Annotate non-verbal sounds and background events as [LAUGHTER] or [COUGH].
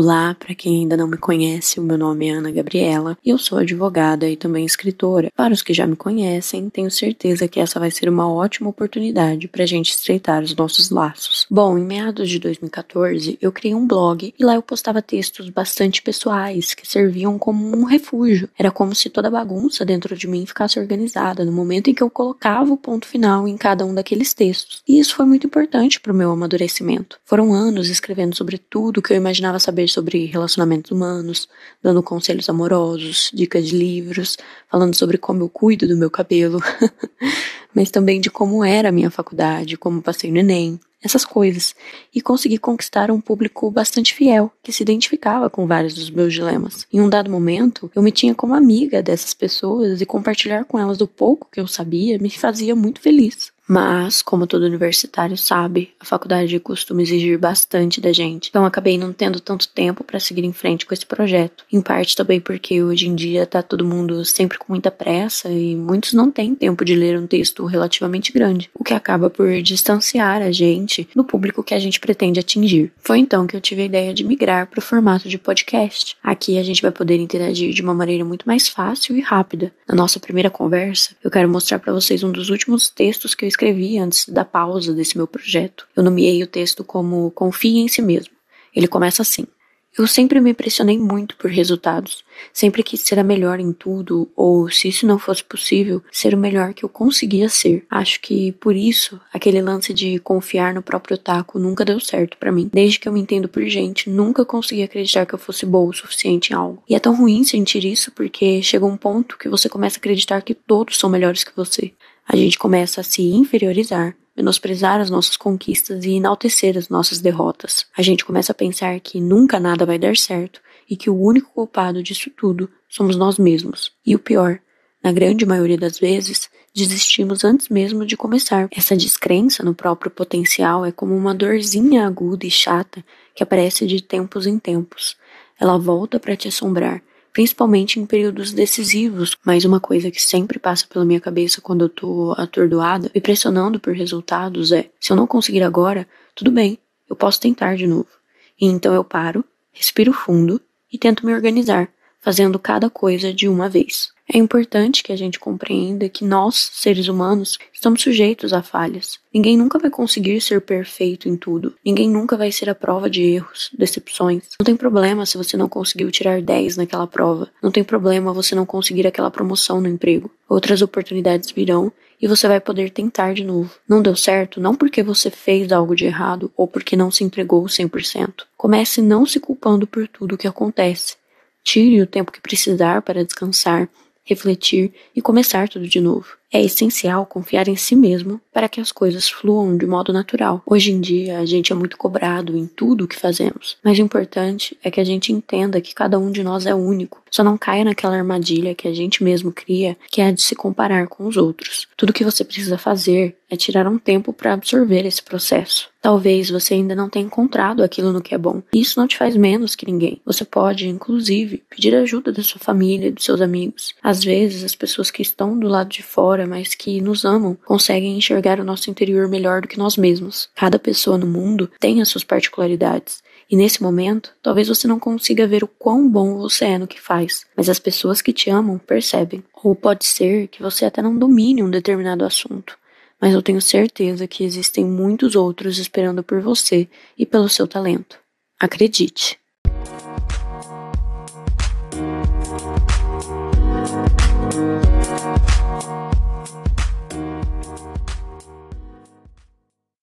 Olá, para quem ainda não me conhece, o meu nome é Ana Gabriela e eu sou advogada e também escritora. Para os que já me conhecem, tenho certeza que essa vai ser uma ótima oportunidade para a gente estreitar os nossos laços. Bom, em meados de 2014, eu criei um blog e lá eu postava textos bastante pessoais que serviam como um refúgio. Era como se toda bagunça dentro de mim ficasse organizada no momento em que eu colocava o ponto final em cada um daqueles textos. E isso foi muito importante para o meu amadurecimento. Foram anos escrevendo sobre tudo que eu imaginava saber sobre relacionamentos humanos, dando conselhos amorosos, dicas de livros, falando sobre como eu cuido do meu cabelo, [LAUGHS] mas também de como era a minha faculdade, como passei no Enem, essas coisas, e consegui conquistar um público bastante fiel, que se identificava com vários dos meus dilemas. Em um dado momento, eu me tinha como amiga dessas pessoas e compartilhar com elas o pouco que eu sabia me fazia muito feliz. Mas, como todo universitário sabe, a faculdade costuma exigir bastante da gente, então acabei não tendo tanto tempo para seguir em frente com esse projeto. Em parte também porque hoje em dia tá todo mundo sempre com muita pressa e muitos não têm tempo de ler um texto relativamente grande, o que acaba por distanciar a gente do público que a gente pretende atingir. Foi então que eu tive a ideia de migrar para o formato de podcast. Aqui a gente vai poder interagir de uma maneira muito mais fácil e rápida. Na nossa primeira conversa, eu quero mostrar para vocês um dos últimos textos que eu escrevi antes da pausa desse meu projeto. Eu nomeei o texto como Confie em si mesmo. Ele começa assim: eu sempre me pressionei muito por resultados. Sempre quis ser a melhor em tudo, ou se isso não fosse possível, ser o melhor que eu conseguia ser. Acho que por isso aquele lance de confiar no próprio taco nunca deu certo para mim. Desde que eu me entendo por gente, nunca consegui acreditar que eu fosse boa o suficiente em algo. E é tão ruim sentir isso porque chega um ponto que você começa a acreditar que todos são melhores que você. A gente começa a se inferiorizar menosprezar as nossas conquistas e enaltecer as nossas derrotas. A gente começa a pensar que nunca nada vai dar certo e que o único culpado disso tudo somos nós mesmos. E o pior, na grande maioria das vezes, desistimos antes mesmo de começar. Essa descrença no próprio potencial é como uma dorzinha aguda e chata que aparece de tempos em tempos. Ela volta para te assombrar principalmente em períodos decisivos. Mas uma coisa que sempre passa pela minha cabeça quando eu tô atordoada, me pressionando por resultados é: se eu não conseguir agora, tudo bem, eu posso tentar de novo. E então eu paro, respiro fundo e tento me organizar, fazendo cada coisa de uma vez. É importante que a gente compreenda que nós, seres humanos, estamos sujeitos a falhas. Ninguém nunca vai conseguir ser perfeito em tudo. Ninguém nunca vai ser a prova de erros, decepções. Não tem problema se você não conseguiu tirar 10 naquela prova. Não tem problema você não conseguir aquela promoção no emprego. Outras oportunidades virão e você vai poder tentar de novo. Não deu certo não porque você fez algo de errado ou porque não se entregou 100%. Comece não se culpando por tudo o que acontece. Tire o tempo que precisar para descansar refletir e começar tudo de novo. É essencial confiar em si mesmo para que as coisas fluam de modo natural. Hoje em dia, a gente é muito cobrado em tudo o que fazemos, mas o importante é que a gente entenda que cada um de nós é único. Só não caia naquela armadilha que a gente mesmo cria, que é a de se comparar com os outros. Tudo que você precisa fazer é tirar um tempo para absorver esse processo. Talvez você ainda não tenha encontrado aquilo no que é bom. Isso não te faz menos que ninguém. Você pode, inclusive, pedir ajuda da sua família, dos seus amigos. Às vezes, as pessoas que estão do lado de fora fora, mas que nos amam, conseguem enxergar o nosso interior melhor do que nós mesmos. Cada pessoa no mundo tem as suas particularidades. E nesse momento, talvez você não consiga ver o quão bom você é no que faz, mas as pessoas que te amam percebem. Ou pode ser que você até não domine um determinado assunto, mas eu tenho certeza que existem muitos outros esperando por você e pelo seu talento. Acredite!